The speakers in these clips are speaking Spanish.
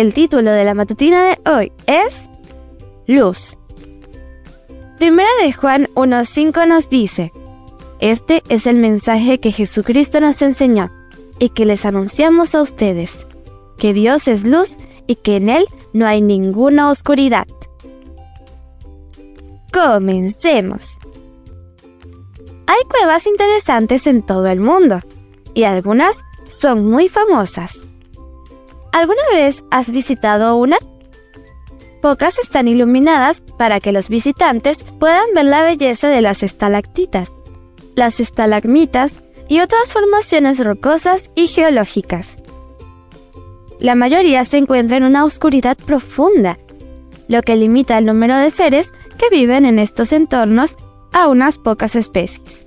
El título de la matutina de hoy es Luz. Primera de Juan 1.5 nos dice, Este es el mensaje que Jesucristo nos enseñó y que les anunciamos a ustedes, que Dios es luz y que en Él no hay ninguna oscuridad. Comencemos. Hay cuevas interesantes en todo el mundo y algunas son muy famosas. ¿Alguna vez has visitado una? Pocas están iluminadas para que los visitantes puedan ver la belleza de las estalactitas, las estalagmitas y otras formaciones rocosas y geológicas. La mayoría se encuentra en una oscuridad profunda, lo que limita el número de seres que viven en estos entornos a unas pocas especies.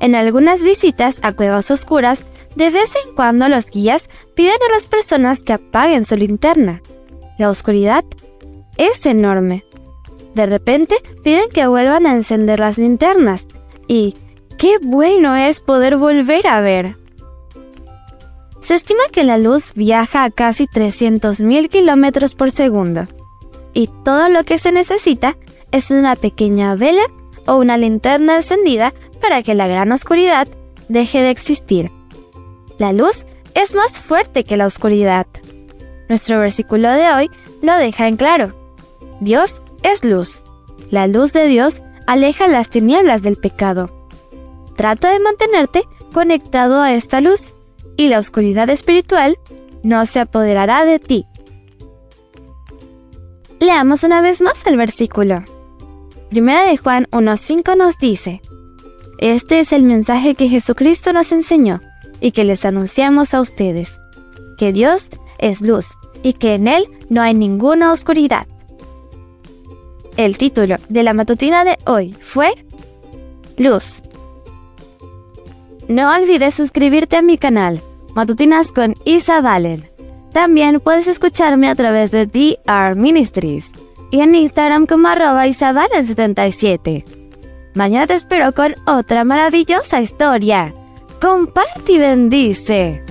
En algunas visitas a cuevas oscuras, de vez en cuando los guías piden a las personas que apaguen su linterna. La oscuridad es enorme. De repente piden que vuelvan a encender las linternas y qué bueno es poder volver a ver. Se estima que la luz viaja a casi 300.000 kilómetros por segundo y todo lo que se necesita es una pequeña vela o una linterna encendida para que la gran oscuridad deje de existir. La luz es más fuerte que la oscuridad. Nuestro versículo de hoy lo deja en claro. Dios es luz. La luz de Dios aleja las tinieblas del pecado. Trata de mantenerte conectado a esta luz y la oscuridad espiritual no se apoderará de ti. Leamos una vez más el versículo. Primera de Juan 1.5 nos dice, Este es el mensaje que Jesucristo nos enseñó y que les anunciamos a ustedes, que Dios es luz y que en Él no hay ninguna oscuridad. El título de la matutina de hoy fue Luz. No olvides suscribirte a mi canal, Matutinas con Isa Valen. También puedes escucharme a través de DR Ministries y en Instagram como arroba isabalen77. Mañana te espero con otra maravillosa historia. Comparte y bendice.